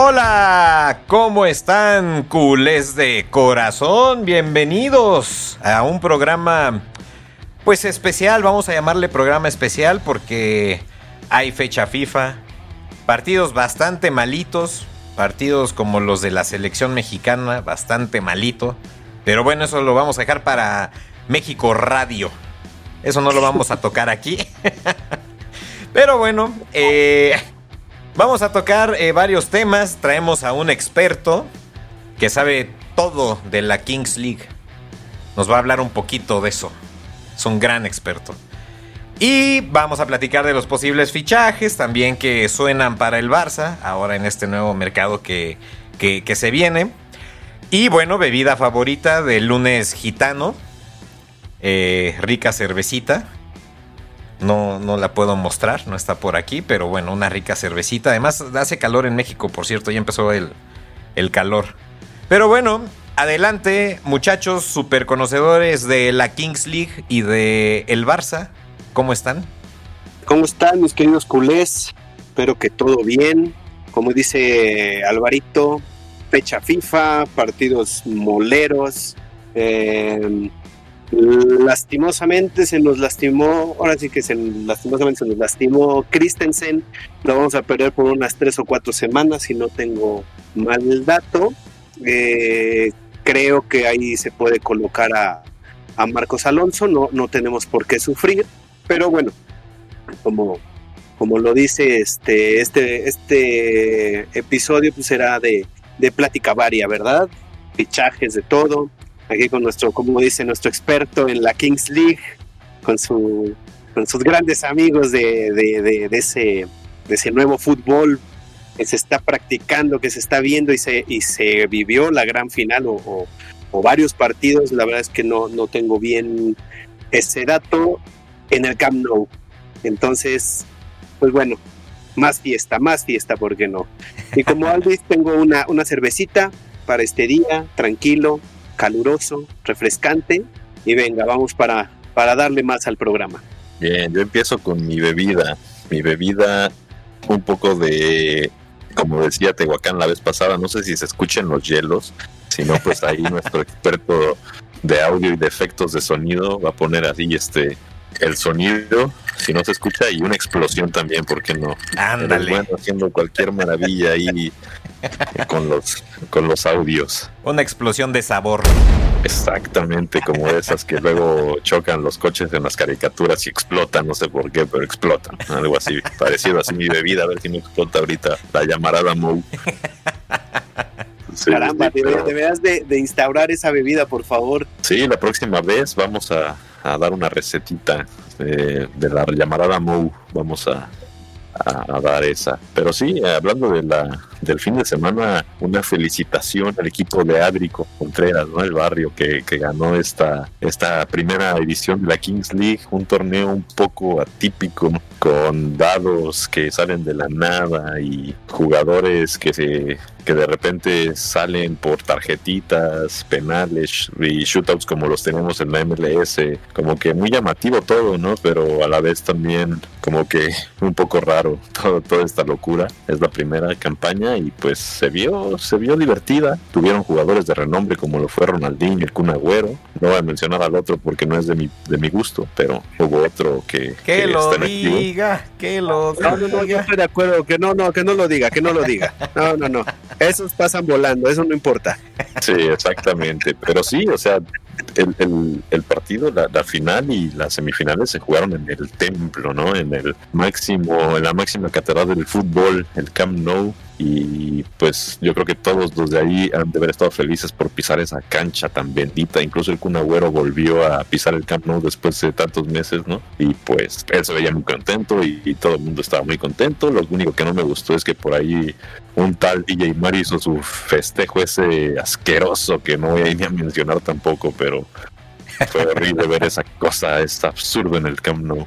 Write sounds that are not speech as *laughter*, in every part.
Hola, ¿cómo están, culés de corazón? Bienvenidos a un programa, pues especial, vamos a llamarle programa especial porque hay fecha FIFA, partidos bastante malitos, partidos como los de la selección mexicana, bastante malito, pero bueno, eso lo vamos a dejar para México Radio, eso no lo vamos a tocar aquí, *laughs* pero bueno, eh... Vamos a tocar eh, varios temas. Traemos a un experto que sabe todo de la Kings League. Nos va a hablar un poquito de eso. Es un gran experto. Y vamos a platicar de los posibles fichajes también que suenan para el Barça, ahora en este nuevo mercado que, que, se viene. Y bueno, bebida favorita del lunes gitano. Eh, rica cervecita. No, no la puedo mostrar, no está por aquí, pero bueno, una rica cervecita. Además, hace calor en México, por cierto, ya empezó el, el calor. Pero bueno, adelante, muchachos, super conocedores de la Kings League y de el Barça. ¿Cómo están? ¿Cómo están, mis queridos culés? Espero que todo bien. Como dice Alvarito, fecha FIFA, partidos moleros. Eh, lastimosamente se nos lastimó, ahora sí que se, lastimosamente se nos lastimó Christensen, lo vamos a perder por unas tres o cuatro semanas si no tengo mal dato. Eh, creo que ahí se puede colocar a, a, Marcos Alonso, no, no tenemos por qué sufrir, pero bueno, como, como lo dice este, este, este episodio, pues será de, de plática varia, ¿verdad? Fichajes de todo, aquí con nuestro, como dice nuestro experto en la Kings League, con, su, con sus grandes amigos de, de, de, de, ese, ese nuevo fútbol que se está practicando, que se está viendo y se, y se vivió la gran final o, o, o varios partidos. La verdad es que no, no tengo bien ese dato en el Camp Nou. Entonces, pues bueno, más fiesta, más fiesta, ¿por qué no? Y como Alvis, tengo una, una cervecita para este día, tranquilo, caluroso, refrescante y venga, vamos para, para darle más al programa. Bien, yo empiezo con mi bebida, mi bebida un poco de, como decía Tehuacán la vez pasada, no sé si se escuchen los hielos, sino pues ahí *laughs* nuestro experto de audio y de efectos de sonido va a poner así este el sonido, si no se escucha, y una explosión también, ¿por qué no? Ándale. Bueno, haciendo cualquier maravilla ahí *laughs* con los, con los audios. Una explosión de sabor. Exactamente, como esas que luego chocan los coches en las caricaturas y explotan, no sé por qué, pero explotan. Algo así, parecido así mi bebida, a ver si me explota ahorita la llamarada Mou. Sí, Caramba, sí, pero... deberás de, de, instaurar esa bebida, por favor. Sí, la próxima vez vamos a, a dar una recetita de, de la llamarada Mou. Vamos a, a, a, dar esa. Pero sí, hablando de la, del fin de semana, una felicitación al equipo de Adrico Contreras, ¿no? El barrio que, que, ganó esta, esta primera edición de la Kings League, un torneo un poco atípico, con dados que salen de la nada y jugadores que se que de repente salen por tarjetitas, penales y shootouts como los tenemos en la MLS, como que muy llamativo todo, ¿no? Pero a la vez también como que un poco raro *laughs* todo, toda esta locura. Es la primera campaña y pues se vio, se vio divertida. Tuvieron jugadores de renombre como lo fue Ronaldinho, el Kun Agüero. No voy a mencionar al otro porque no es de mi, de mi gusto, pero hubo otro que... Que, lo está en activo. diga, que lo No, no, no, yo diga. estoy de acuerdo, que no, no, que no lo diga, que no lo diga. No, no, no. Esos pasan volando, eso no importa. Sí, exactamente. Pero sí, o sea, el, el, el partido, la, la final y las semifinales se jugaron en el templo, ¿no? En el máximo, en la máxima catedral del fútbol, el Camp Nou. Y pues yo creo que todos los de ahí han de haber estado felices por pisar esa cancha tan bendita. Incluso el Kun Agüero volvió a pisar el Camp Nou después de tantos meses, ¿no? Y pues él se veía muy contento y, todo el mundo estaba muy contento. Lo único que no me gustó es que por ahí un tal DJ Mario hizo su festejo ese asqueroso que no voy a ir ni a mencionar tampoco, pero fue horrible ver esa cosa, es absurdo en el Camp Nou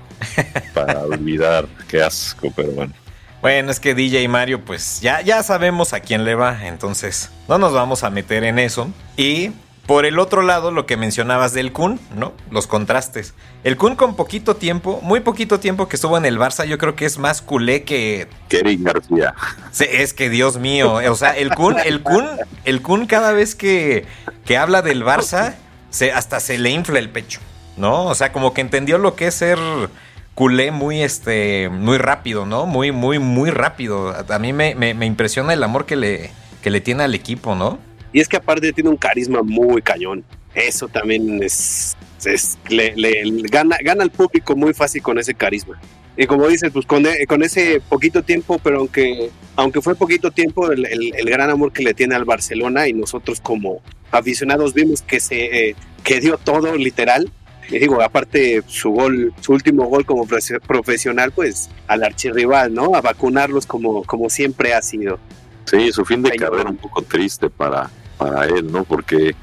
para olvidar, qué asco, pero bueno. Bueno, es que DJ Mario, pues ya, ya sabemos a quién le va, entonces no nos vamos a meter en eso. Y por el otro lado, lo que mencionabas del Kun, ¿no? Los contrastes. El Kun con poquito tiempo, muy poquito tiempo que estuvo en el Barça, yo creo que es más culé que... Kerry García, Sí, Es que Dios mío, o sea, el Kun, el Kun, el Kun cada vez que, que habla del Barça, se, hasta se le infla el pecho, ¿no? O sea, como que entendió lo que es ser culé muy, este, muy rápido, ¿no? Muy, muy, muy rápido. A mí me, me- me impresiona el amor que le, que le tiene al equipo, ¿no? Y es que aparte tiene un carisma muy cañón. Eso también es, es- le, gana, gana al público muy fácil con ese carisma. Y como dices, pues con, e- con ese poquito tiempo, pero aunque, aunque fue poquito tiempo, el, el- el gran amor que le tiene al Barcelona y nosotros como aficionados vimos que se eh, que dio todo literal. Y digo, aparte su gol, su último gol como profe- profesional, pues al archirrival, ¿no? A vacunarlos como, como siempre ha sido. Sí, su fin de carrera no. un poco triste para, para él, ¿no? Porque,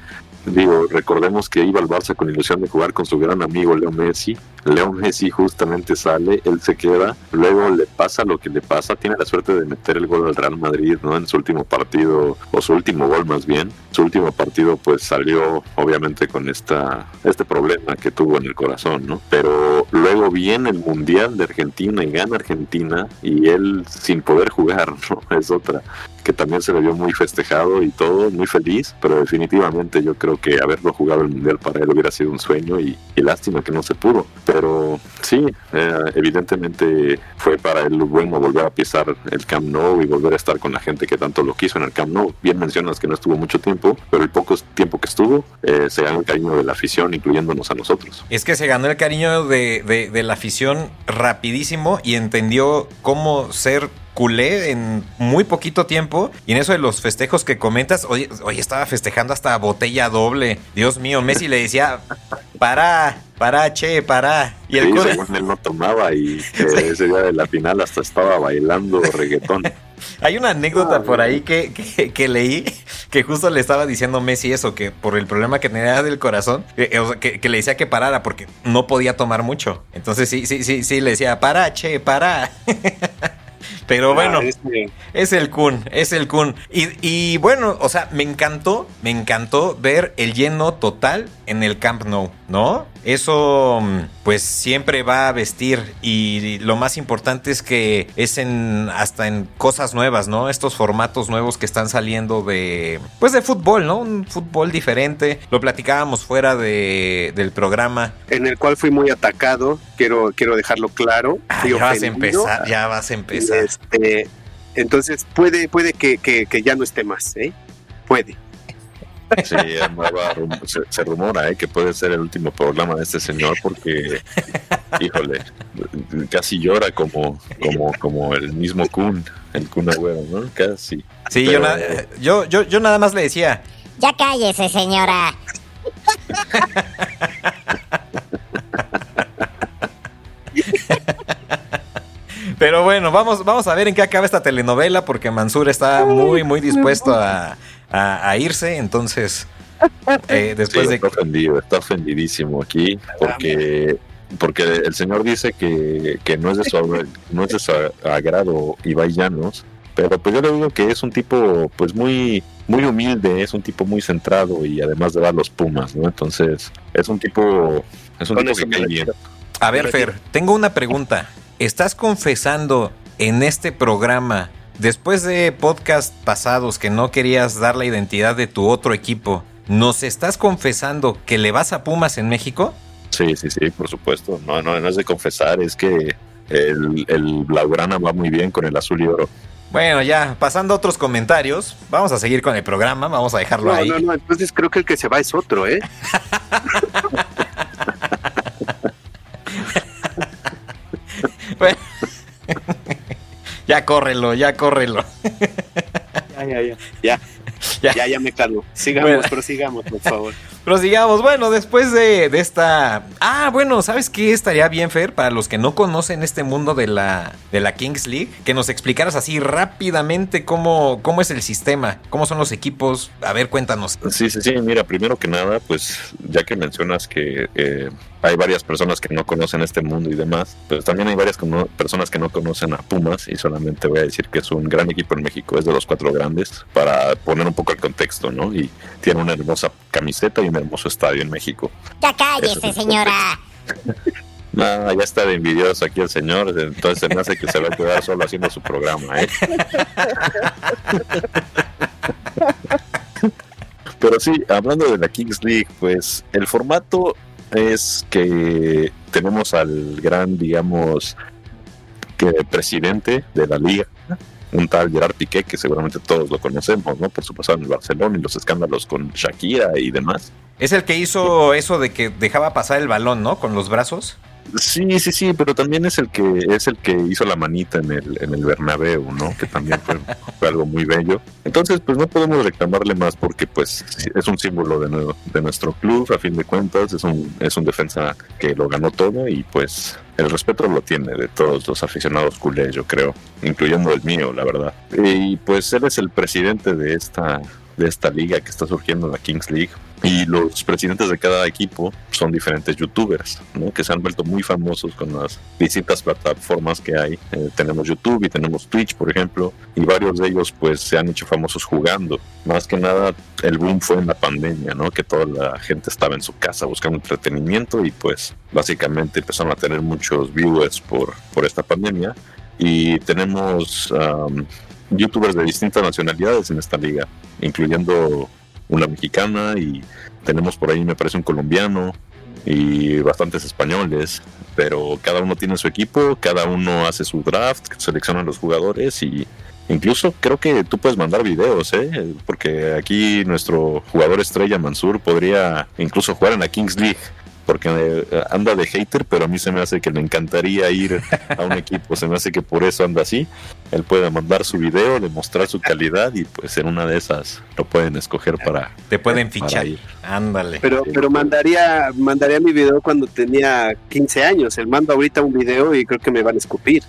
digo, recordemos que iba al Barça con ilusión de jugar con su gran amigo Leo Messi. Leo Messi justamente sale, él se queda, luego le pasa lo que le pasa, tiene la suerte de meter el gol al Real Madrid, ¿no? En su último partido, o su último gol más bien. Su último partido pues salió obviamente con esta, este problema que tuvo en el corazón, ¿no? Pero luego viene el Mundial de Argentina y gana Argentina y él sin poder jugar, *laughs* ¿no? Es otra que también se le vio muy festejado y todo, muy feliz, pero definitivamente yo creo que haberlo jugado el Mundial para él hubiera sido un sueño y, y lástima que no se pudo. Pero sí, eh, evidentemente fue para él bueno volver a pisar el Camp Nou y volver a estar con la gente que tanto lo quiso en el Camp Nou. Bien mencionas que no estuvo mucho tiempo, pero el poco tiempo que estuvo eh, se ganó el cariño de la afición, incluyéndonos a nosotros. Es que se ganó el cariño de, de- de la afición rapidísimo y entendió cómo ser culé en muy poquito tiempo. Y en eso de los festejos que comentas, oye, oye, estaba festejando hasta botella doble. Dios mío, Messi le decía, para, para, che, para. Y el Sí, según él no tomaba y *laughs* eh, ese día de la final hasta estaba bailando reggaetón. *laughs* Hay una anécdota por ahí que, que- que leí que justo le estaba diciendo Messi eso, que por el problema que tenía del corazón, eh, eh, que, que le decía que parara porque no podía tomar mucho. Entonces sí, sí, sí, sí, le decía, para, che, para. *laughs* Pero bueno, Ah, este, es el Kun, es el Kun. Y, y bueno, o sea, me encantó, me encantó ver el lleno total en el Camp Nou, ¿no? Eso, mm, pues siempre va a vestir. Y lo más importante es que es en hasta en cosas nuevas, ¿no? Estos formatos nuevos que están saliendo de, pues de fútbol, ¿no? Un fútbol diferente. Lo platicábamos fuera de, del programa. en el cual fui muy atacado, quiero, quiero dejarlo claro. Ah, ya vas a empezar, ya vas a empezar. Este, entonces puede, puede que, que- que ya no esté más, ¿eh? Puede. Sí, se, se rumora eh, que puede ser el último programa de este señor porque, híjole, casi llora como, como, como el mismo Kun, el Kun Agüero, ¿no? Casi. Sí, Pero- yo, na- yo, yo, yo nada más le decía, Ya cállese, señora. *laughs* Pero bueno, vamos, vamos a ver en qué acaba esta telenovela, porque Mansur está muy, muy dispuesto a, a- a irse. Entonces, *laughs* eh, después Sí, de. está ofendido, está ofendidísimo aquí porque porque el señor dice que, que no es de su no es de su agrado Ibai Llanos, pero pues yo le digo que es un tipo pues muy muy humilde, es un tipo muy centrado y además de dar los Pumas, ¿no? Entonces, es un tipo es un tipo que cae bien. A ver, Fer, tengo una pregunta. ¿Estás confesando en este programa después de podcast pasados que no querías dar la identidad de tu otro equipo, ¿nos estás confesando que le vas a Pumas en México? Sí, sí, sí, por supuesto. No, no, no es de confesar, es que el, el Blaugrana va muy bien con el azul y oro. Bueno, ya, pasando a otros comentarios, vamos a seguir con el programa, vamos a dejarlo No, ahí. no, no, entonces creo que el que se va es otro, ¿eh? *laughs* Bueno. Ya córrelo, ya córrelo. Ya, ya, ya. Ya, Ya. ya, ya me calmo. Sigamos, Bueno. prosigamos, por favor. *laughs* Prosigamos, bueno, después de, de esta... Ah, bueno, ¿sabes qué estaría bien, Fer? Para los que no conocen este mundo de la, de la Kings League, que nos explicaras así rápidamente cómo, cómo es el sistema, cómo son los equipos. A ver, cuéntanos. Sí, sí, sí. Mira, primero que nada, pues ya que mencionas que eh, hay varias personas que no conocen este mundo y demás, pues también hay varias personas que no conocen a Pumas y solamente voy a decir que es un gran equipo en México, es de los cuatro grandes, para poner un poco el contexto, ¿no? Y tiene una hermosa camiseta y un hermoso estadio en México. Ya cállese, es señora. *laughs* Ah, ya está de envidioso aquí el señor, entonces se me hace que se va a quedar solo haciendo su programa, ¿eh? *laughs* Pero sí, hablando de la Kings League, pues el formato es que tenemos al gran, digamos, que presidente de la liga, un tal Gerard Piqué, que seguramente todos lo conocemos, ¿no? Por su pasado en el Barcelona y los escándalos con Shakira y demás. Es el que hizo eso de que dejaba pasar el balón, ¿no? Con los brazos. Sí, sí, sí, pero también es el que es el que hizo la manita en el en el Bernabéu, ¿no? Que también fue, *laughs* algo muy bello. Entonces, pues no podemos reclamarle más porque pues es un símbolo de nuestro club a fin de cuentas, es un es un defensa que lo ganó todo y pues el respeto lo tiene de todos los aficionados culés, yo creo, incluyendo el mío, la verdad. Y pues él es el presidente de esta de esta liga que está surgiendo, la Kings League. Y los presidentes de cada equipo son diferentes youtubers, ¿no? Que se han vuelto muy famosos con las distintas plataformas que hay. Eh, tenemos YouTube y tenemos Twitch, por ejemplo, y varios de ellos pues se han hecho famosos jugando. Más que nada el boom fue en la pandemia, ¿no? Que toda la gente estaba en su casa buscando entretenimiento y pues básicamente empezaron a tener muchos viewers por, por esta pandemia. Y tenemos um, youtubers de distintas nacionalidades en esta liga, incluyendo una mexicana y tenemos por ahí me parece un colombiano y bastantes españoles, pero cada uno tiene su equipo, cada uno hace su draft, selecciona los jugadores y incluso creo que tú puedes mandar videos, ¿eh? porque aquí nuestro jugador estrella Mansur podría incluso jugar en la Kings League. Porque eh, anda de hater, pero a mí se me hace que le encantaría ir a un equipo. Se me hace que por eso anda así. Él puede mandar su video, demostrar su calidad y pues en una de esas lo pueden escoger para, Te pueden fichar. ir. Ándale. Pero, pero mandaría, mandaría mi video cuando tenía 15 años. El mando ahorita un video y creo que me van a escupir.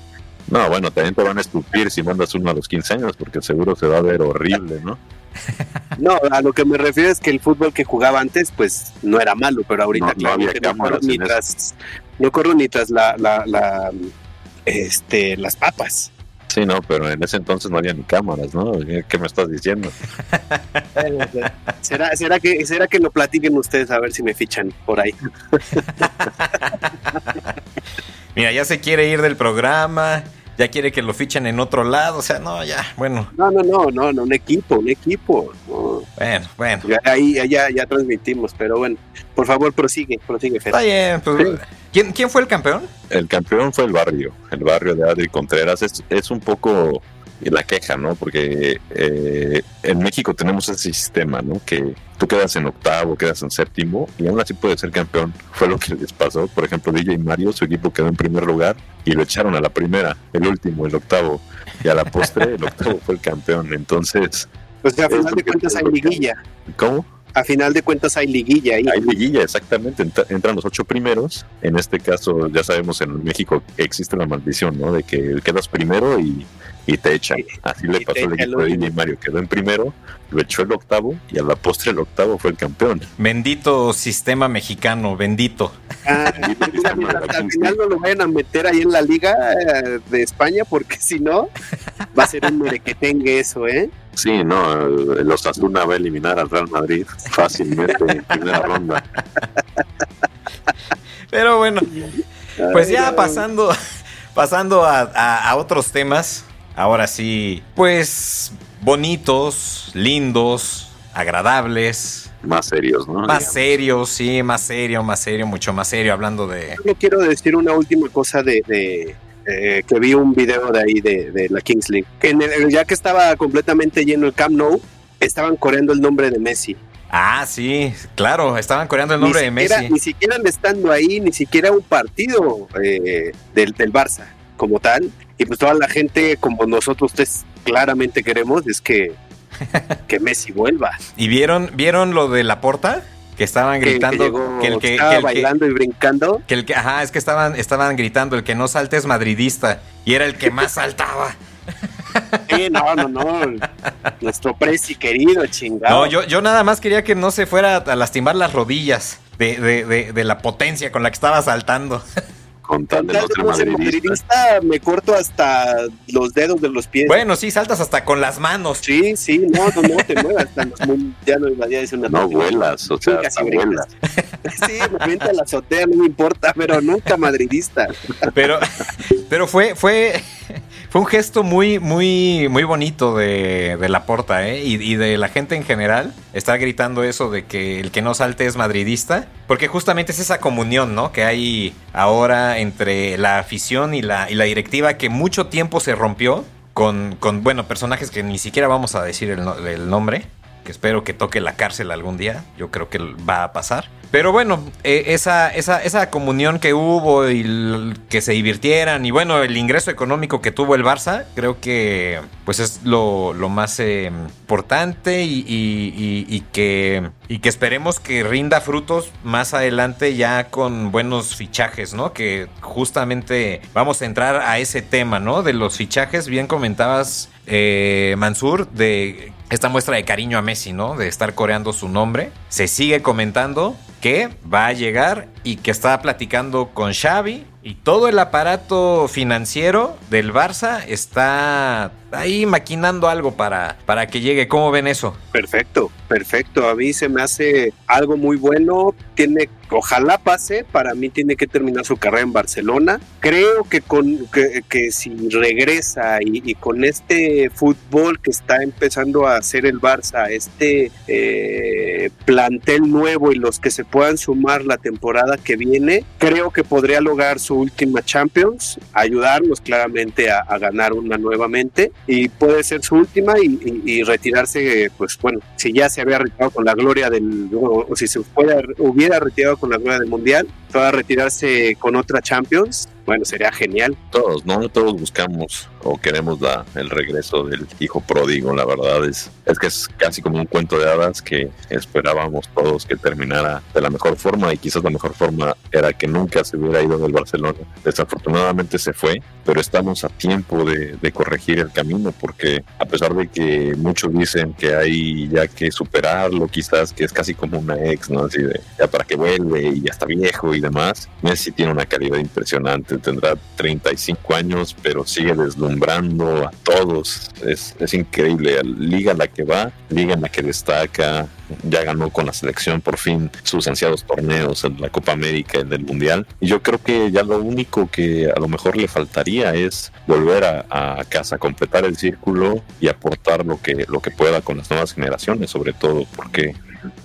No, bueno, también te van a escupir si mandas uno a los 15 años porque seguro se va a ver horrible, ¿no? *laughs* No, a lo que me refiero es que el fútbol que jugaba antes, pues no era malo, pero ahorita No, claro que no corro ni tras, no corro ni tras la, la, la, este, las papas. Sí, no, pero en ese entonces no había ni cámaras, ¿no? ¿Qué qué me estás diciendo? *laughs* ¿Será, será, que, ¿Será que lo platiquen ustedes a ver si me fichan por ahí? *laughs* Mira, ya se quiere ir del programa, ya quiere que lo fichen en otro lado, o sea, no, ya, bueno, No, no, no, no, no, un equipo, un equipo. no. bueno, bueno. Ya, ahí ya, ya transmitimos, pero bueno, por favor prosigue, prosigue, Fer. Está bien, pues, ¿quién, ¿quién fue el campeón? El campeón fue el barrio, el barrio de Adri Contreras. Es, es un poco la queja, ¿no? Porque eh, en México tenemos ese sistema, ¿no? Que tú quedas en octavo, quedas en séptimo y aún así puedes ser campeón. *laughs* Fue lo que les pasó. Por ejemplo, DJ Mario, su equipo quedó en primer lugar y lo echaron a la primera, el último, el octavo. Y a la postre, el octavo fue el campeón. Entonces, O sea, a final de cuentas hay liguilla. ¿cómo? A final de cuentas hay liguilla ahí. Hay liguilla, exactamente. Entra- entran los ocho primeros. En este caso, ya sabemos, en México existe la maldición, ¿no? De que quedas primero y, y te echan. Así le pasó al equipo de DJ Mario. Quedó en primero, lo echó el octavo y a la postre el octavo fue el campeón. Bendito sistema mexicano, bendito. Ah, *laughs* al final no lo vayan a meter ahí en la liga eh, de España, porque si no, va a ser un merequetengue eso, ¿eh? Sí, no, el Osasuna va a eliminar al Real Madrid fácilmente en primera ronda. Pero bueno, pues ya pasando, pasando a, a- a otros temas, ahora sí, pues bonitos, lindos, agradables. Más serios, ¿no? Más serios, sí, más serio, más serio, mucho más serio, hablando de... Yo quiero decir una última cosa de, de, eh, que vi un video de ahí de, de la Kings League. Que en el- ya que estaba completamente lleno el Camp Nou, estaban coreando el nombre de Messi. Ah, sí, claro, estaban coreando el nombre de Messi. Ni siquiera estando ahí, ni siquiera un partido eh, del, del Barça como tal. Y pues toda la gente, como nosotros ustedes claramente queremos, es que, *laughs* que Messi vuelva. ¿Y vieron, vieron lo de la porta? Que estaban que gritando llegó, que el que, estaba que el que- bailando y brincando. que el que- ajá, es que estaban, estaban gritando el que no salte es madridista y era el que más saltaba. Sí, no, no, no. Nuestro presi querido, chingado. No, yo, yo nada más quería que no se fuera a lastimar las rodillas de, de- de- de la potencia con la que estaba saltando. *laughs* Con tal Con de tal no de ser no ser madridista. madridista, me corto hasta los dedos de los pies. Bueno, sí, saltas hasta con las manos. Sí, sí, no, no, no te muevas. Ya no iba a decir una No vuelas, o sea, Nunca hasta vuelas. Sí, me a la azotea, no me importa, pero nunca madridista. Pero, pero fue, fue, fue un gesto muy, muy, muy bonito de, de la porta, ¿eh? Y, y de la gente en general. Estar gritando eso de que el que no salte es madridista. Porque justamente es esa comunión, ¿no? Que hay ahora entre la afición y la, y la directiva que mucho tiempo se rompió. Con, con, bueno, personajes que ni siquiera vamos a decir el, el nombre. Que espero que toque la cárcel algún día. Yo creo que va a pasar. Pero bueno, eh, esa, esa, esa comunión que hubo y que se divirtieran y bueno, el ingreso económico que tuvo el Barça, creo que pues es lo, lo más eh, importante y- y que, y que esperemos que rinda frutos más adelante ya con buenos fichajes, ¿no? Que justamente vamos a entrar a ese tema, ¿no? De los fichajes, bien comentabas, eh, Mansur, de esta muestra de cariño a Messi, ¿no? De estar coreando su nombre. Se sigue comentando que va a llegar y que está platicando con Xavi y todo el aparato financiero del Barça está ahí maquinando algo para, para que llegue. ¿Cómo ven eso? Perfecto, perfecto. A mí se me hace algo muy bueno. Tiene, ojalá pase. Para mí tiene que terminar su carrera en Barcelona. Creo que con que, si regresa y, y con este fútbol que está empezando a hacer el Barça, este eh, plantel nuevo y los que se puedan sumar la temporada que viene, creo que podría lograr su última Champions, ayudarnos claramente a, ganar una nuevamente y puede ser su última y, retirarse, pues bueno, si ya se había retirado con la gloria del, o, si se hubiera retirado con la gloria del Mundial, pueda retirarse con otra Champions, bueno, sería genial. Todos, ¿no? Todos buscamos o queremos la, el regreso del hijo pródigo, la verdad es, es que es casi como un cuento de hadas que esperábamos todos que terminara de la mejor forma y quizás la mejor forma era que nunca se hubiera ido del Barcelona. Desafortunadamente se fue, pero estamos a tiempo de, de corregir el camino porque a pesar de que muchos dicen que hay ya que superarlo, quizás que es casi como una ex, ¿no? Así de ya para que vuelve y ya está viejo y demás. Messi tiene una calidad impresionante, tendrá 35 años, pero sigue deslumbrando a todos. Es, increíble. Liga en la que va, liga en la que destaca. Ya ganó con la selección por fin sus ansiados torneos, la Copa América, en el Mundial. Y yo creo que ya lo único que a lo mejor le faltaría es volver a, a casa, completar el círculo y aportar lo que, lo que pueda con las nuevas generaciones, sobre todo, porque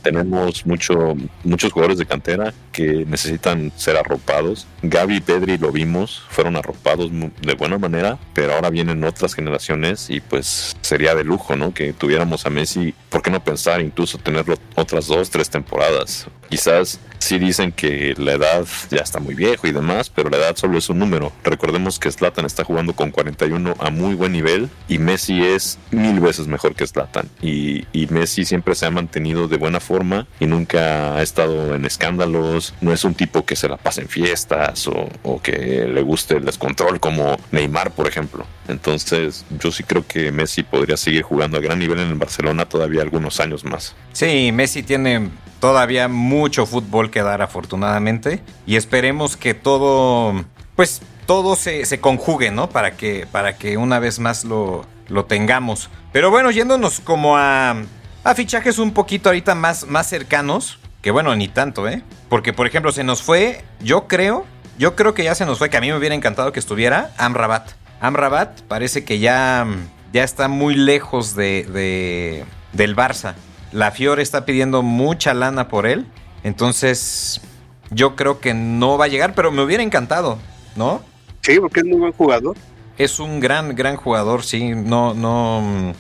tenemos mucho, muchos jugadores de cantera que necesitan ser arropados. Gaby y Pedri lo vimos, fueron arropados de buena manera, pero ahora vienen otras generaciones y pues sería de lujo, ¿no? Que tuviéramos a Messi, ¿por qué no pensar incluso tenerlo otras dos, tres temporadas? Quizás sí dicen que la edad ya está muy viejo y demás, pero la edad solo es un número. Recordemos que Zlatan está jugando con 41 a muy buen nivel y Messi es mil veces mejor que Zlatan. Y, y Messi siempre se ha mantenido de buena forma y nunca ha estado en escándalos. No es un tipo que se la pase en fiestas o, o que le guste el descontrol como Neymar, por ejemplo. Entonces yo sí creo que Messi podría seguir jugando a gran nivel en el Barcelona todavía algunos años más. Sí, Messi tiene todavía mucho fútbol que dar afortunadamente y esperemos que todo, pues todo se, se conjugue, ¿no? Para que, para que una vez más lo, lo tengamos. Pero bueno, yéndonos como a, a fichajes un poquito ahorita más, más cercanos, que bueno, ni tanto, ¿eh? Porque por ejemplo se nos fue, yo creo, yo creo que ya se nos fue, que a mí me hubiera encantado que estuviera Amrabat. Amrabat parece que ya, ya está muy lejos de, de- del Barça. La Fiore está pidiendo mucha lana por él. Entonces, yo creo que no va a llegar, pero me hubiera encantado, ¿no? Sí, porque es muy buen jugador. Es un gran, gran jugador, sí. No, no.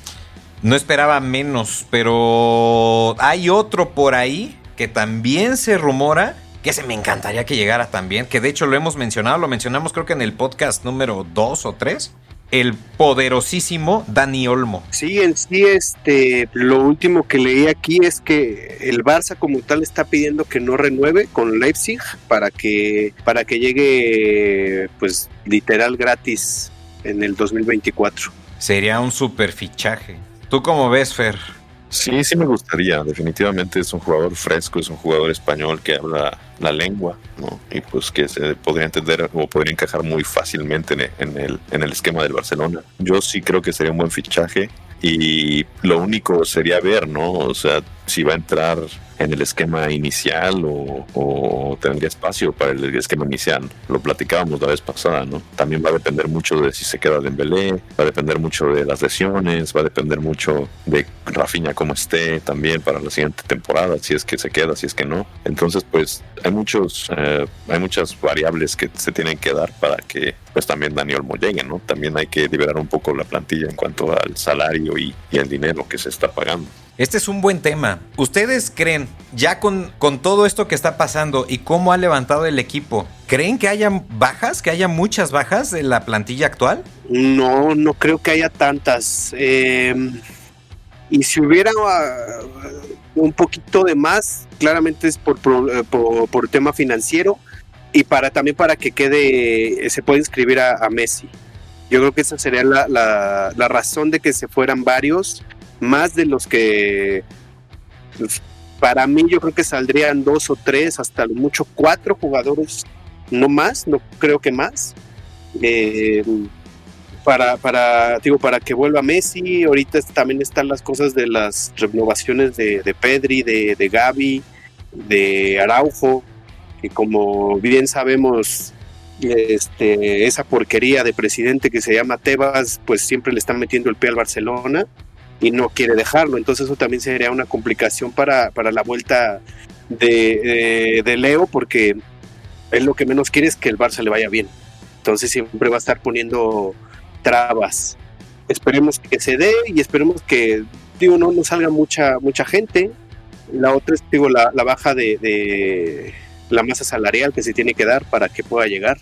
No esperaba menos. Pero hay otro por ahí que también se rumora. Que se me encantaría que llegara también. Que de hecho lo hemos mencionado. Lo mencionamos creo que en el podcast número 2 o 3. El poderosísimo Dani Olmo. Sí, en sí, este, lo último que leí aquí es que el Barça como tal está pidiendo que no renueve con Leipzig para que para que llegue, pues, literal gratis en el 2024. Sería un super fichaje. ¿Tú cómo ves, Fer? Sí, sí me gustaría. Definitivamente es un jugador fresco, es un jugador español que habla la lengua, ¿no? Y pues que se podría entender o podría encajar muy fácilmente en, en el, en el esquema del Barcelona. Yo sí creo que sería un buen fichaje y lo único sería ver, ¿no? O sea, si va a entrar en el esquema inicial o, tendría espacio para el esquema inicial. Lo platicábamos la vez pasada, ¿no? También va a depender mucho de si se queda Dembélé, va a depender mucho de las lesiones, va a depender mucho de Rafinha cómo esté también para la siguiente temporada, si es que se queda, si es que no. Entonces, pues hay muchos, eh, hay muchas variables que se tienen que dar para que pues también Daniel Olmo llegue, ¿no? También hay que liberar un poco la plantilla en cuanto al salario y el dinero que se está pagando. Este es un buen tema. ¿Ustedes creen, ya con, con todo esto que está pasando y cómo ha levantado el equipo, ¿creen que haya bajas, que haya muchas bajas en la plantilla actual? No, no creo que haya tantas. Eh, y si hubiera uh, un poquito de más, claramente es por, eh, por, tema financiero y para también para que quede, se pueda inscribir a, Messi. Yo creo que esa sería la- la razón de que se fueran varios, más de los que pues, para mí yo creo que saldrían dos o tres, hasta lo mucho cuatro jugadores, no más, no creo que más. Eh, para, para, digo, para que vuelva Messi. Ahorita también están las cosas de las renovaciones de, de Pedri, de, de Gaby, de Araujo, que como bien sabemos, este, esa porquería de presidente que se llama Tebas, pues siempre le están metiendo el pie al Barcelona y no quiere dejarlo. Entonces eso también sería una complicación para, para la vuelta de, de- de Leo, porque él lo que menos quiere es que el Barça le vaya bien. Entonces siempre va a estar poniendo trabas. Esperemos que se dé y esperemos que, digo, no, no salga mucha, mucha gente. La otra es, digo, la, baja de la masa salarial que se tiene que dar para que pueda llegar.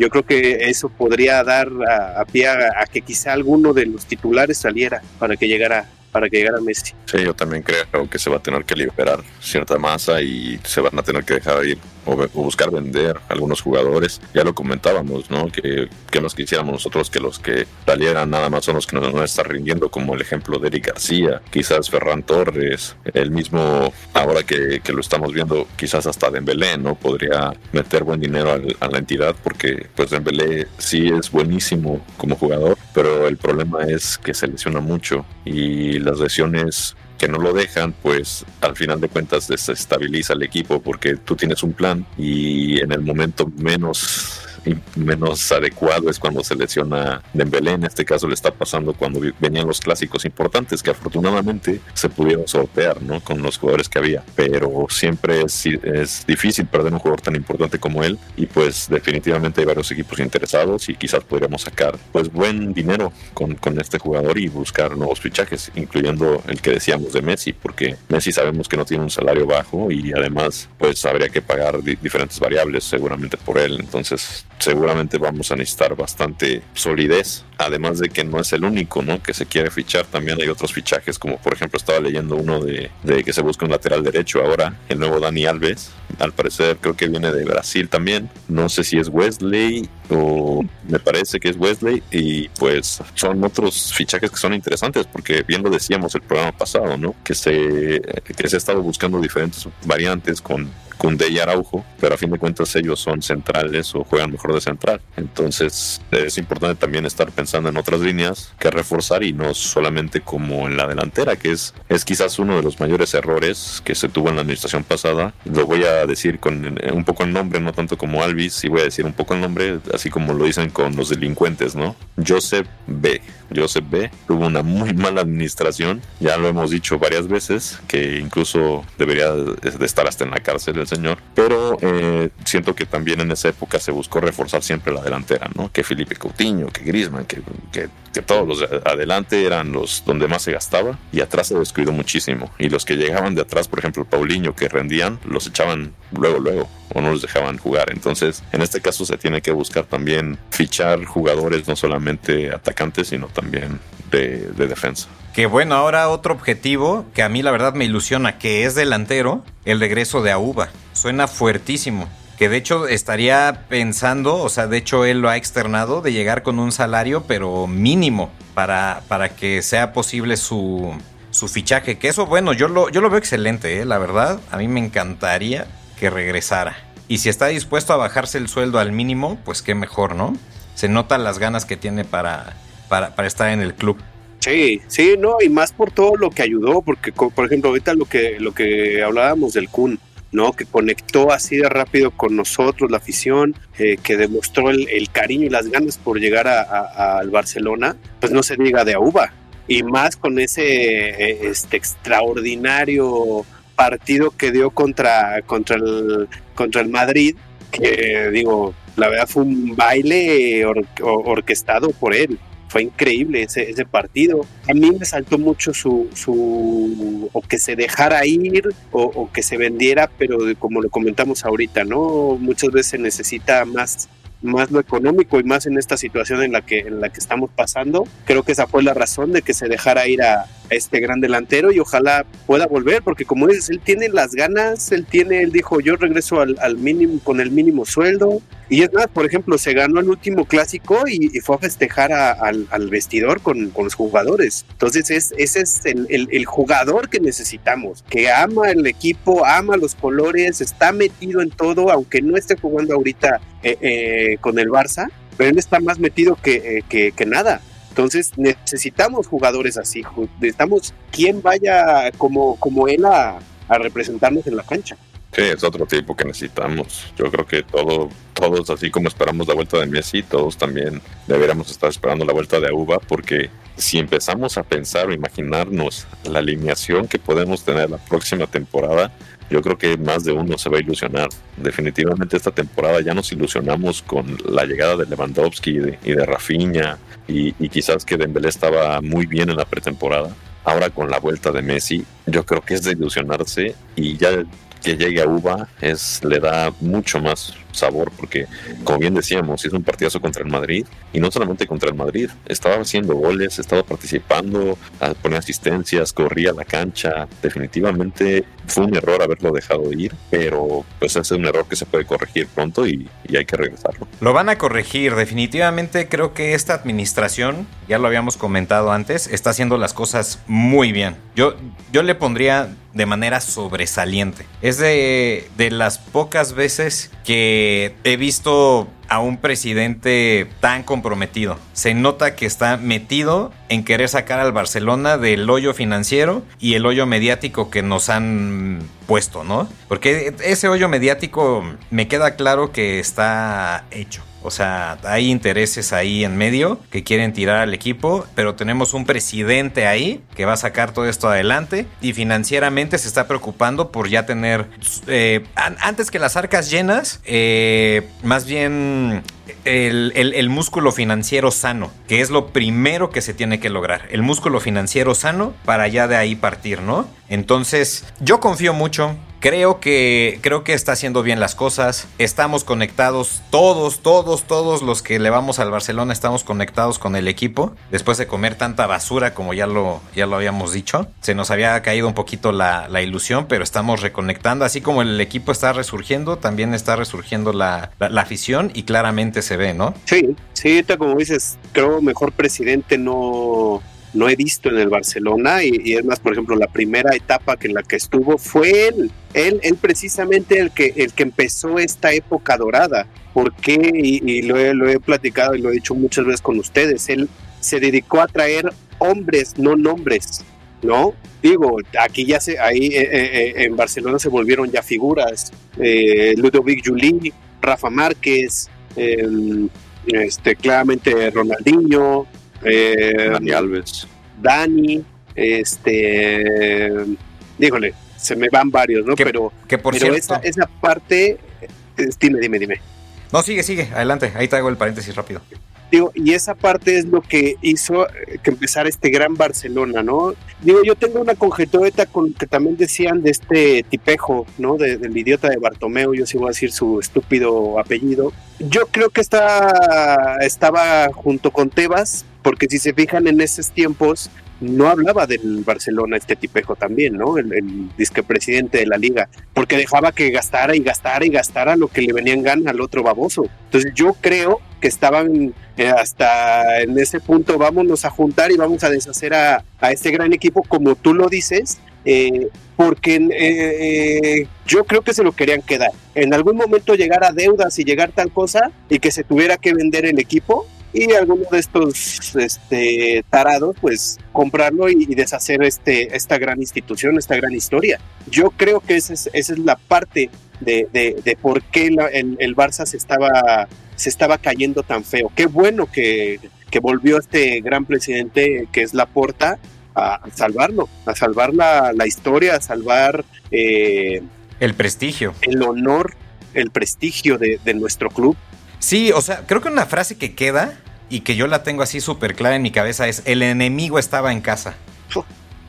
Yo creo que eso podría dar a, pie a, a que quizá alguno de los titulares saliera para que llegara para que llegara Messi. Sí, yo también creo que se va a tener que liberar cierta masa y se van a tener que dejar ir o, buscar vender algunos jugadores. Ya lo comentábamos, ¿no? Que, que más quisiéramos nosotros que los que salieran nada más son los que nos, nos están rindiendo, como el ejemplo de Eric García, quizás Ferran Torres, el mismo, ahora que, que lo estamos viendo, quizás hasta Dembélé, ¿no? Podría meter buen dinero al- a la entidad porque pues Dembélé sí es buenísimo como jugador, pero el problema es que se lesiona mucho y las lesiones que no lo dejan, pues al final de cuentas desestabiliza el equipo porque tú tienes un plan y en el momento menos menos adecuado es cuando se lesiona Dembélé, en este caso le está pasando cuando venían los clásicos importantes que afortunadamente se pudieron sortear, ¿no? Con los jugadores que había, pero siempre es, es difícil perder un jugador tan importante como él y pues definitivamente hay varios equipos interesados y quizás podríamos sacar pues buen dinero con, con este jugador y buscar nuevos fichajes, incluyendo el que decíamos de Messi, porque Messi sabemos que no tiene un salario bajo y además pues habría que pagar di- diferentes variables seguramente por él, entonces seguramente vamos a necesitar bastante solidez, además de que no es el único, ¿no? Que se quiere fichar, también hay otros fichajes, como por ejemplo estaba leyendo uno de, de que se busca un lateral derecho ahora, el nuevo Dani Alves, al parecer creo que viene de Brasil también, no sé si es Wesley o me parece que es Wesley y pues son otros fichajes que son interesantes porque bien lo decíamos el programa pasado, ¿no? Que se, que se ha estado buscando diferentes variantes con Koundé y Araujo, pero a fin de cuentas ellos son centrales o juegan mejor de central. Entonces es importante también estar pensando en otras líneas que reforzar y no solamente como en la delantera, que es, es quizás uno de los mayores errores que se tuvo en la administración pasada. Lo voy a a decir con eh, un poco el nombre, no tanto como Alvis, y voy a decir un poco el nombre, así como lo dicen con los delincuentes, ¿no? Joseph B. Joseph B. tuvo una muy mala administración, ya lo hemos dicho varias veces, que incluso debería de estar hasta en la cárcel el señor, pero eh, siento que también en esa época se buscó reforzar siempre la delantera, ¿no? Que Felipe Coutinho, que Griezmann, que, que, que todos los de adelante eran los donde más se gastaba y atrás se descuidó muchísimo. Y los que llegaban de atrás, por ejemplo, Paulinho, que rendían, los echaban luego, luego o no los dejaban jugar. Entonces, en este caso se tiene que buscar también fichar jugadores no solamente atacantes, sino también de, de defensa. Que bueno, ahora otro objetivo que a mí la verdad me ilusiona, que es delantero, el regreso de Auba. Suena fuertísimo. Que de hecho estaría pensando, o sea, de hecho él lo ha externado, de llegar con un salario, pero mínimo, para, para que sea posible su, su fichaje. Que eso, bueno, yo lo, yo lo veo excelente, ¿eh? la verdad. A mí me encantaría que regresara. Y si está dispuesto a bajarse el sueldo al mínimo, pues qué mejor, ¿no? Se notan las ganas que tiene para, para, para estar en el club. Sí, sí, no, y más por todo lo que ayudó, porque por ejemplo, ahorita lo que, lo que hablábamos del Kun, ¿no? Que conectó así de rápido con nosotros, la afición, eh, que demostró el, cariño y las ganas por llegar a- a- al Barcelona, pues no se diga de Auba. Y más con ese eh, este extraordinario partido que dio contra, contra, el, contra el Madrid, que digo, la verdad fue un baile or- or- orquestado por él fue increíble ese, ese partido. A mí me saltó mucho su, su o que se dejara ir o, o que se vendiera, pero como lo comentamos ahorita, ¿no? Muchas veces necesita más más lo económico y más en esta situación en la que en la que estamos pasando. Creo que esa fue la razón de que se dejara ir a, a este gran delantero y ojalá pueda volver porque como dices, él tiene las ganas, él tiene, él dijo, yo regreso al, al mínimo con el mínimo sueldo, y es más, por ejemplo, se ganó el último clásico y, fue a festejar a- al, vestidor con, los jugadores. Entonces, es, ese es el, jugador que necesitamos, que ama el equipo, ama los colores, está metido en todo, aunque no esté jugando ahorita eh, eh, con el Barça, pero él está más metido que, eh, nada. Entonces necesitamos jugadores así, necesitamos quien vaya como, como él a representarnos en la cancha. Sí, es otro tipo que necesitamos. Yo creo que todo, todos, así como esperamos la vuelta de Messi, todos también deberíamos estar esperando la vuelta de Auba, porque si empezamos a pensar o imaginarnos la alineación que podemos tener la próxima temporada, yo creo que más de uno se va a ilusionar. Definitivamente esta temporada ya nos ilusionamos con la llegada de Lewandowski y de, y de Rafinha, y, y quizás que Dembélé estaba muy bien en la pretemporada. Ahora con la vuelta de Messi, yo creo que es de ilusionarse y ya que llegue a Uva es, le da mucho más sabor porque, como bien decíamos, hizo un partidazo contra el Madrid y no solamente contra el Madrid, estaba haciendo goles, estaba participando, ah, ponía asistencias, corría la cancha. Definitivamente fue un error haberlo dejado ir, pero pues ese es un error que se puede corregir pronto y, hay que regresarlo. Lo van a corregir, definitivamente creo que esta administración, ya lo habíamos comentado antes, está haciendo las cosas muy bien. Yo, yo le pondría de manera sobresaliente. Es de, de las pocas veces que he visto a un presidente tan comprometido. Se nota que está metido en querer sacar al Barcelona del hoyo financiero y el hoyo mediático que nos han puesto, ¿no? Porque ese hoyo mediático me queda claro que está hecho. O sea, hay intereses ahí en medio que quieren tirar al equipo, pero tenemos un presidente ahí que va a sacar todo esto adelante y financieramente se está preocupando por ya tener, eh, an- antes que las arcas llenas, eh, más bien el- el músculo financiero sano, que es lo primero que se tiene que lograr. El músculo financiero sano para ya de ahí partir, ¿no? Entonces, yo confío mucho. Creo que, creo que está haciendo bien las cosas. Estamos conectados, todos, todos, todos los que le vamos al Barcelona estamos conectados con el equipo. Después de comer tanta basura, como ya lo, ya lo habíamos dicho, se nos había caído un poquito la, la ilusión, pero estamos reconectando. Así como el equipo está resurgiendo, también está resurgiendo la, la- la afición y claramente se ve, ¿no? Sí, sí, ahorita como dices, creo mejor presidente no, no he visto en el Barcelona y, y es más, por ejemplo, la primera etapa que en la que estuvo fue él, él, él precisamente el que, el que empezó esta época dorada. ¿Por qué? Y, lo, he, lo he platicado y lo he dicho muchas veces con ustedes, él se dedicó a traer hombres, no nombres. ¿no? Digo, aquí ya se, ahí eh, eh, en Barcelona se volvieron ya figuras, eh, Ludovic Juli, Rafa Márquez, eh, este, claramente Ronaldinho, eh, Dani Alves. Dani, este, díjole, se me van varios, ¿no? Que- Pero, Que por pero cierto. esa, esa parte, dime, dime, dime. No, sigue, sigue. Adelante. Ahí traigo el paréntesis rápido. Digo, y esa parte es lo que hizo eh, que empezara este gran Barcelona, ¿no? Digo, yo tengo una conjetura con que también decían de este tipejo, ¿no? De- del idiota de Bartomeu, yo sí voy a decir su estúpido apellido. Yo creo que está, estaba junto con Tebas, porque si se fijan en esos tiempos, no hablaba del Barcelona este tipejo también, ¿no? El, disque presidente de la liga, porque dejaba que gastara y gastara y gastara lo que le venía en gana al otro baboso. Entonces yo creo que estaban eh, hasta en ese punto, vámonos a juntar y vamos a deshacer a, a este gran equipo, como tú lo dices, eh, porque eh, yo creo que se lo querían quedar. En algún momento llegar a deudas y llegar tal cosa y que se tuviera que vender el equipo y alguno de estos este, tarados, pues comprarlo y, y deshacer este, esta gran institución, esta gran historia. Yo creo que esa es, esa es la parte de, de, de por qué la- el, el Barça se estaba, se estaba cayendo tan feo. Qué bueno que, que volvió este gran presidente que es Laporta a salvarlo, a salvar la, la historia, a salvar eh, El prestigio. el honor, el prestigio de, de nuestro club. Sí, o sea, creo que una frase que queda y que yo la tengo así súper clara en mi cabeza es: el enemigo estaba en casa.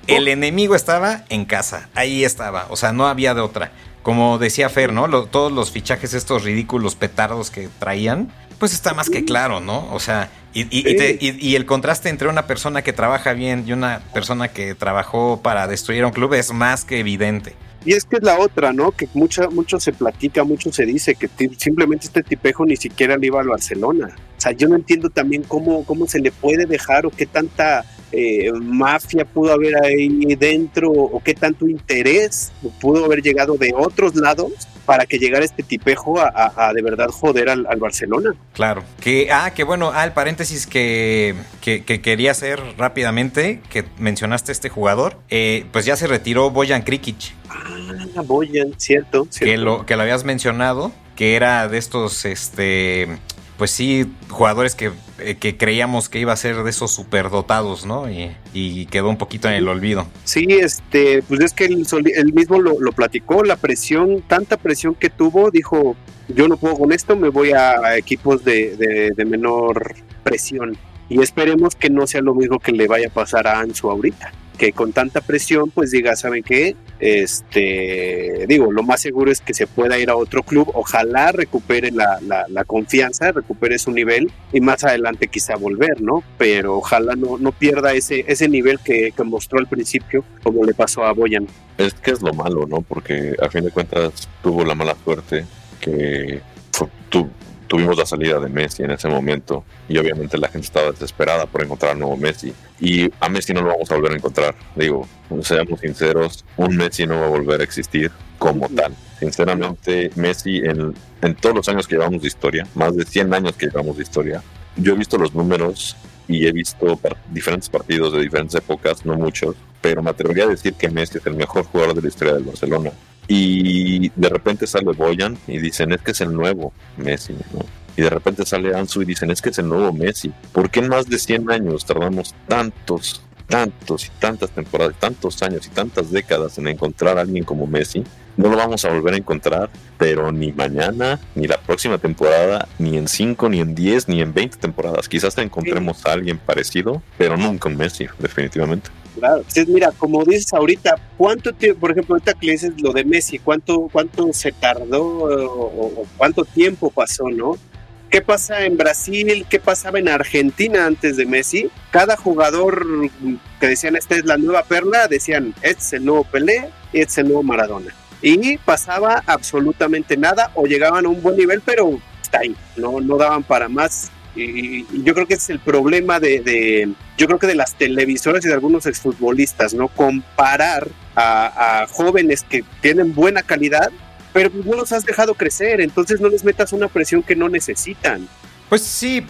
El enemigo estaba en casa, ahí estaba, o sea, no había de otra. Como decía Fer, ¿no? Lo- todos los fichajes estos ridículos petardos que traían, pues está más que claro, ¿no? O sea, y, y- y te- y- y el contraste entre una persona que trabaja bien y una persona que trabajó para destruir a un club es más que evidente. Y es que es la otra, ¿no? Que mucha, mucho se platica, mucho se dice que simplemente este tipejo ni siquiera le iba al Barcelona. O sea, yo no entiendo también cómo, cómo se le puede dejar o qué tanta eh, mafia pudo haber ahí dentro o qué tanto interés pudo haber llegado de otros lados para que llegara este tipejo a, a- a de verdad joder al, al Barcelona. Claro. Que, ah, que bueno, ah, el paréntesis que, que, que quería hacer rápidamente, que mencionaste este jugador, eh, pues ya se retiró Boyan Krikic, Ah, Boyan, cierto, que cierto. lo, que lo habías mencionado, que era de estos, este, pues sí, jugadores que, que creíamos que iba a ser de esos superdotados, ¿no? Y, quedó un poquito en el olvido. Sí, este, pues es que él, mismo lo, platicó, la presión, tanta presión que tuvo, dijo, yo no puedo con esto, me voy a, a equipos de, de- de menor presión. Y esperemos que no sea lo mismo que le vaya a pasar a Ansu ahorita, que con tanta presión, pues diga, ¿saben qué? Este, digo, lo más seguro es que se pueda ir a otro club, ojalá recupere la, la- confianza, recupere su nivel y más adelante quizá volver, ¿no? Pero ojalá no, no pierda ese, ese nivel que, que mostró al principio, como le pasó a Boyan. Es que es lo malo, ¿no? Porque a fin de cuentas tuvo la mala suerte que tu- tuvimos la salida de Messi en ese momento y obviamente la gente estaba desesperada por encontrar un nuevo Messi y a Messi no lo vamos a volver a encontrar. Digo, seamos sinceros, un Messi no va a volver a existir como tal. Sinceramente, Messi en, en todos los años que llevamos de historia, más de 100 años que llevamos de historia, yo he visto los números y he visto par- diferentes partidos de diferentes épocas, no muchos, pero me atrevería a decir que Messi es el mejor jugador de la historia del Barcelona. Y de repente sale Boyan y dicen, es que es el nuevo Messi, ¿no? Y de repente sale Ansu y dicen, es que es el nuevo Messi. ¿Por qué en más de 100 años tardamos tantos, tantos y tantas temporadas, tantos años y tantas décadas en encontrar a alguien como Messi? No lo vamos a volver a encontrar, pero ni mañana, ni la próxima temporada, ni en 5, ni en 10, ni en 20 temporadas. Quizás encontremos a alguien parecido, pero nunca un Messi, definitivamente. Claro. Entonces, mira, como dices ahorita, ¿cuánto tiempo, por ejemplo, ahorita que le dices lo de Messi, cuánto, cuánto se tardó o, o cuánto tiempo pasó, ¿no? ¿Qué pasa en Brasil? ¿Qué pasaba en Argentina antes de Messi? Cada jugador que decían esta es la nueva perla, decían este es el nuevo Pelé este es el nuevo Maradona. Y pasaba absolutamente nada o llegaban a un buen nivel, pero está ahí, no, no daban para más. Y, yo creo que es el problema de, yo creo que de las televisoras y de algunos exfutbolistas, ¿no? Comparar a, a jóvenes que tienen buena calidad, pero pues no los has dejado crecer, entonces no les metas una presión que no necesitan. Pues sí,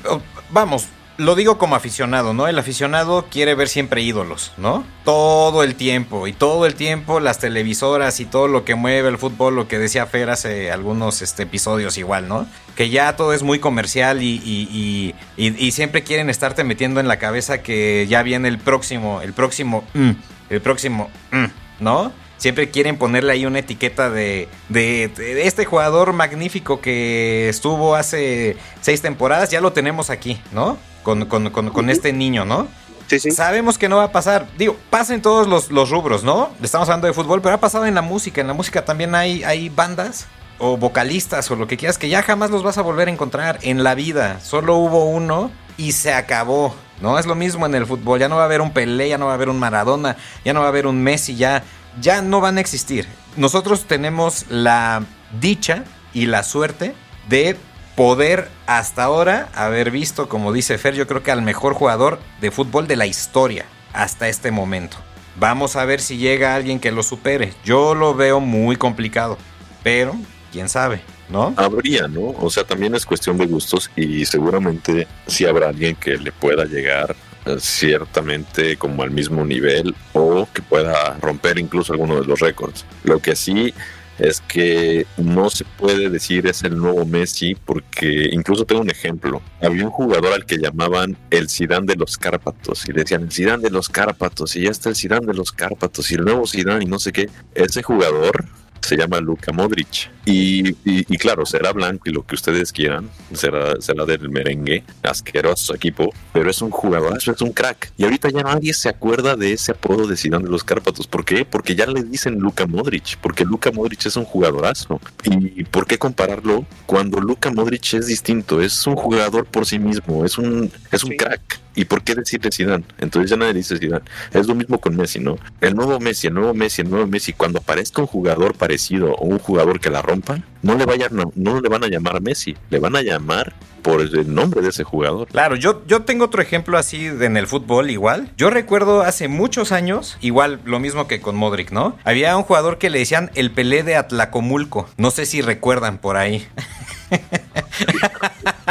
vamos, lo digo como aficionado, ¿no? El aficionado quiere ver siempre ídolos, ¿no? Todo el tiempo y todo el tiempo las televisoras y todo lo que mueve el fútbol, lo que decía Fer hace algunos este, episodios igual, ¿no? Que ya todo es muy comercial y, y, y, siempre quieren estarte metiendo en la cabeza que ya viene el próximo, el próximo, mm, el próximo, mm, ¿no? Siempre quieren ponerle ahí una etiqueta de, de, este jugador magnífico que estuvo hace seis temporadas, ya lo tenemos aquí, ¿no? Con, con, con, con este niño, ¿no? Sí, sí. Sabemos que no va a pasar. Digo, pasa en todos los, los, rubros, ¿no? Estamos hablando de fútbol, pero ha pasado en la música. En la música también hay, hay bandas o vocalistas o lo que quieras que ya jamás los vas a volver a encontrar en la vida. Solo hubo uno y se acabó. No es lo mismo en el fútbol. Ya no va a haber un Pelé, ya no va a haber un Maradona, ya no va a haber un Messi, ya, ya no van a existir. Nosotros tenemos la dicha y la suerte de poder hasta ahora haber visto, como dice Fer, yo creo que al mejor jugador de fútbol de la historia hasta este momento. Vamos a ver si llega alguien que lo supere. Yo lo veo muy complicado, pero quién sabe, ¿no? Habría, ¿no? O sea, también es cuestión de gustos y seguramente sí habrá alguien que le pueda llegar eh, ciertamente como al mismo nivel o que pueda romper incluso alguno de los récords. Lo que sí es que no se puede decir es el nuevo Messi porque incluso tengo un ejemplo. Había un jugador al que llamaban el Zidane de los Cárpatos y decían el Zidane de los Cárpatos y ya está el Zidane de los Cárpatos y el nuevo Zidane y no sé qué. Ese jugador se llama Luka Modric. Y, y, y, claro, será blanco y lo que ustedes quieran, será, será del merengue, asqueroso su equipo, pero es un jugadorazo, es un crack. Y ahorita ya nadie se acuerda de ese apodo de Zidane de los Cárpatos. ¿Por qué? Porque ya le dicen Luka Modric, porque Luka Modric es un jugadorazo. ¿Y por qué compararlo cuando Luka Modric es distinto? Es un jugador por sí mismo, es un, es un crack. ¿Y por qué decirle Zidane? Entonces ya nadie dice Zidane. Es lo mismo con Messi, ¿no? El nuevo Messi, el nuevo Messi, el nuevo Messi, cuando aparezca un jugador parecido o un jugador que la rompa, no le vayan, no, no le van a llamar Messi, le van a llamar por el nombre de ese jugador. Claro, yo, yo tengo otro ejemplo así de en el fútbol igual. Yo recuerdo hace muchos años, igual lo mismo que con Modric, ¿no? Había un jugador que le decían el Pelé de Atlacomulco. No sé si recuerdan por ahí. *laughs*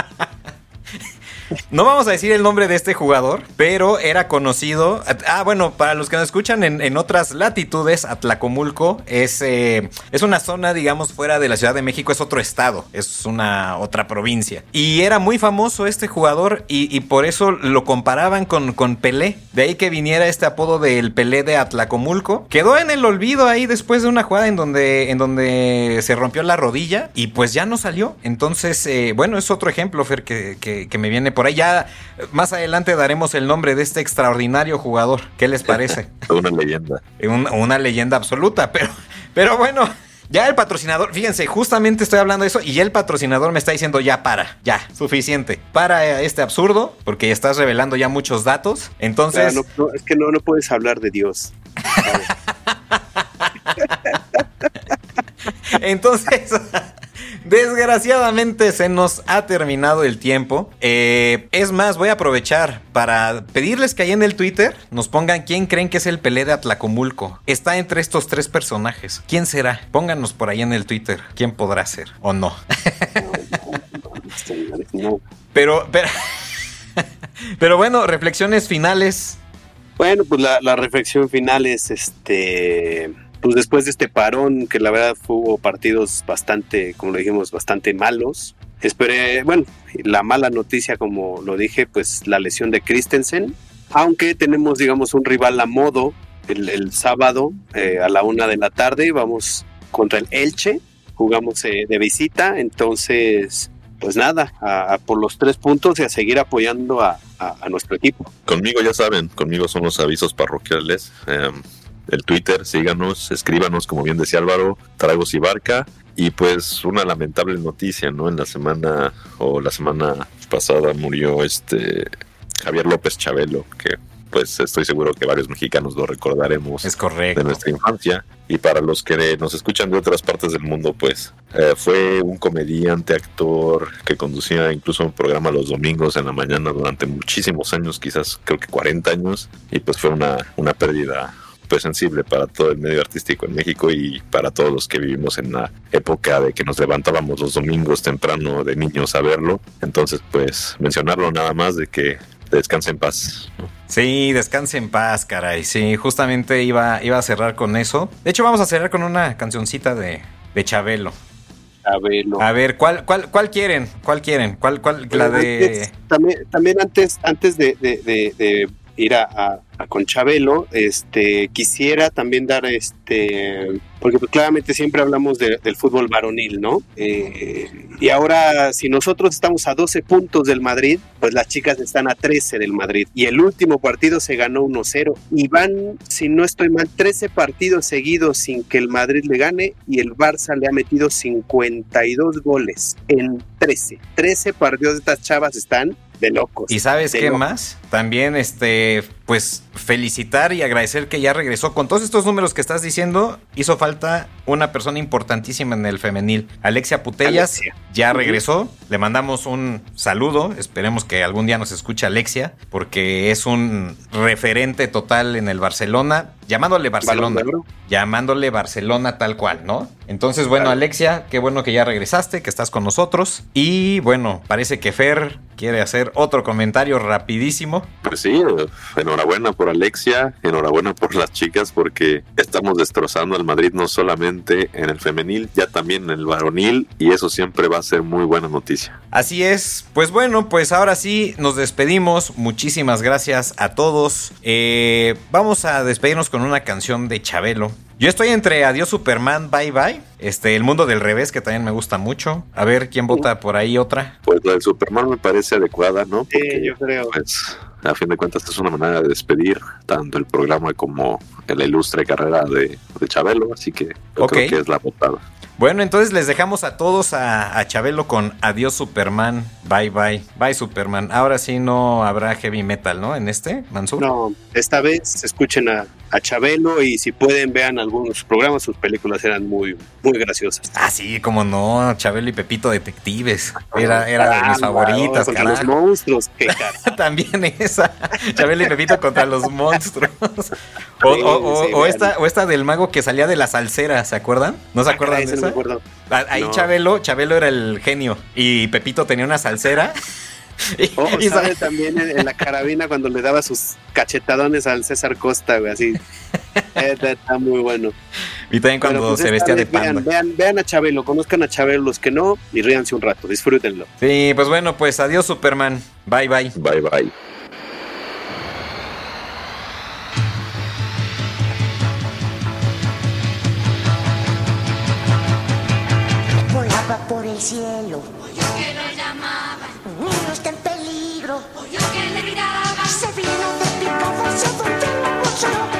No vamos a decir el nombre de este jugador, pero era conocido. Ah, bueno, para los que nos escuchan en, en otras latitudes, Atlacomulco es, eh, es una zona, digamos, fuera de la Ciudad de México, es otro estado, es una otra provincia. Y era muy famoso este jugador y, por eso lo comparaban con, con, Pelé. De ahí que viniera este apodo del Pelé de Atlacomulco. Quedó en el olvido ahí después de una jugada en donde, en donde se rompió la rodilla y pues ya no salió. Entonces, eh, bueno, es otro ejemplo, Fer, que, que, que me viene por ahí. Ya más adelante daremos el nombre de este extraordinario jugador. ¿Qué les parece? *laughs* una leyenda. Una, una, leyenda absoluta, pero, pero bueno. Ya el patrocinador, fíjense, justamente estoy hablando de eso y ya el patrocinador me está diciendo ya para, ya, suficiente. Para este absurdo, porque estás revelando ya muchos datos. Entonces... No, no, es que no, no puedes hablar de Dios. *laughs* Entonces... *laughs* Desgraciadamente se nos ha terminado el tiempo. Eh, es más, voy a aprovechar para pedirles que ahí en el Twitter nos pongan quién creen que es el Pelé de Atlacomulco. Está entre estos tres personajes. ¿Quién será? Pónganos por ahí en el Twitter. ¿Quién podrá ser o no? *laughs* pero, pero, *laughs* pero bueno, reflexiones finales. Bueno, pues la, la reflexión final es este pues después de este parón, que la verdad hubo partidos bastante, como lo dijimos, bastante malos. Esperé, bueno, la mala noticia, como lo dije, pues la lesión de Christensen, aunque tenemos, digamos, un rival a modo el, el sábado eh, a la una de la tarde, vamos contra el Elche, jugamos eh, de visita, entonces, pues nada, a, a por los tres puntos y a seguir apoyando a, a, nuestro equipo. Conmigo ya saben, conmigo son los avisos parroquiales. Eh, el Twitter, síganos, escríbanos, como bien decía Álvaro, Tragos y Barca. Y pues una lamentable noticia, ¿no? En la semana o la semana pasada murió este Javier López Chabelo, que pues estoy seguro que varios mexicanos lo recordaremos es correcto. de nuestra infancia. Y para los que nos escuchan de otras partes del mundo, pues eh, fue un comediante, actor que conducía incluso un programa los domingos en la mañana durante muchísimos años, quizás creo que 40 años, y pues fue una, una pérdida pues sensible para todo el medio artístico en México y para todos los que vivimos en la época de que nos levantábamos los domingos temprano de niños a verlo. Entonces, pues mencionarlo nada más de que descanse en paz. Sí, descanse en paz, caray. Sí, justamente iba, iba a cerrar con eso. De hecho, vamos a cerrar con una cancioncita de, de Chabelo. Chabelo. A ver, ¿cuál, cuál, cuál quieren? ¿Cuál quieren? ¿Cuál, cuál? La de. Antes- también, también antes, antes de, de- de- de ir a con Chabelo, este, quisiera también dar este, porque pues, claramente siempre hablamos de- del fútbol varonil, ¿no? Eh, y ahora, si nosotros estamos a 12 puntos del Madrid, pues las chicas están a 13 del Madrid. Y el último partido se ganó 1-0. Y van, si no estoy mal, 13 partidos seguidos sin que el Madrid le gane y el Barça le ha metido 52 goles en 13. 13 partidos de estas chavas están de locos. ¿Y sabes qué locos. más? También, este, pues felicitar y agradecer que ya regresó. Con todos estos números que estás diciendo, hizo falta una persona importantísima en el femenil. Alexia Putellas Alexia. ya regresó. Le mandamos un saludo. Esperemos que algún día nos escuche Alexia, porque es un referente total en el Barcelona. Llamándole Barcelona. Llamándole Barcelona tal cual, ¿no? Entonces, bueno. Alexia, qué bueno que ya regresaste, que estás con nosotros. Y bueno, parece que Fer quiere hacer otro comentario rapidísimo. Pues sí, enhorabuena por Alexia, enhorabuena por las chicas porque estamos destrozando al Madrid no solamente en el femenil, ya también en el varonil y eso siempre va a ser muy buena noticia. Así es, pues bueno, pues ahora sí nos despedimos. Muchísimas gracias a todos. Eh, vamos a despedirnos con una canción de Chabelo. Yo estoy entre Adiós Superman, Bye Bye. Este, El Mundo del Revés, que también me gusta mucho. A ver quién vota por ahí otra. Pues la del Superman me parece adecuada, ¿no? Sí, yo creo. pues a fin de cuentas es una manera de despedir tanto el programa como la ilustre carrera de, de Chabelo, así que yo creo que es la votada. Bueno, entonces les dejamos a todos a, a Chabelo con Adiós Superman, Bye Bye. Bye Superman. Ahora sí no habrá heavy metal, ¿no? En este, Mansur. No, esta vez escuchen a, a Chabelo y si pueden vean algunos programas, sus películas eran muy, muy graciosas. Ah, sí, como no, Chabelo y Pepito Detectives. Era, era de mis Ah, favoritas, contra los monstruos, qué. *laughs* También esa. Chabelo y Pepito contra los monstruos. O, o- o- Sí, o vean. esta, o esta del mago que salía de la salsera, ¿se acuerdan? ¿No se acuerdan Ah, de no me esa? Acuerdo. Ah, Ahí No. Chabelo, Chabelo era el genio. Y Pepito tenía una salsera. *laughs* Y- O y sa- sale también en, en la carabina cuando le daba sus cachetadones al César Costa, güey, así. *laughs* Eh, Está muy bueno. y también cuando pues, se vestía de vean, panda. Vean, vean a Chabelo, conozcan a Chabelo los que no y ríanse un rato, disfrútenlo. Sí, pues bueno, pues adiós Superman. Bye bye. Bye bye. Por el cielo. Oyó que lo llamaban. Un niño está en peligro. Oyó que le gritaban. Se vino de picado hacia donde lo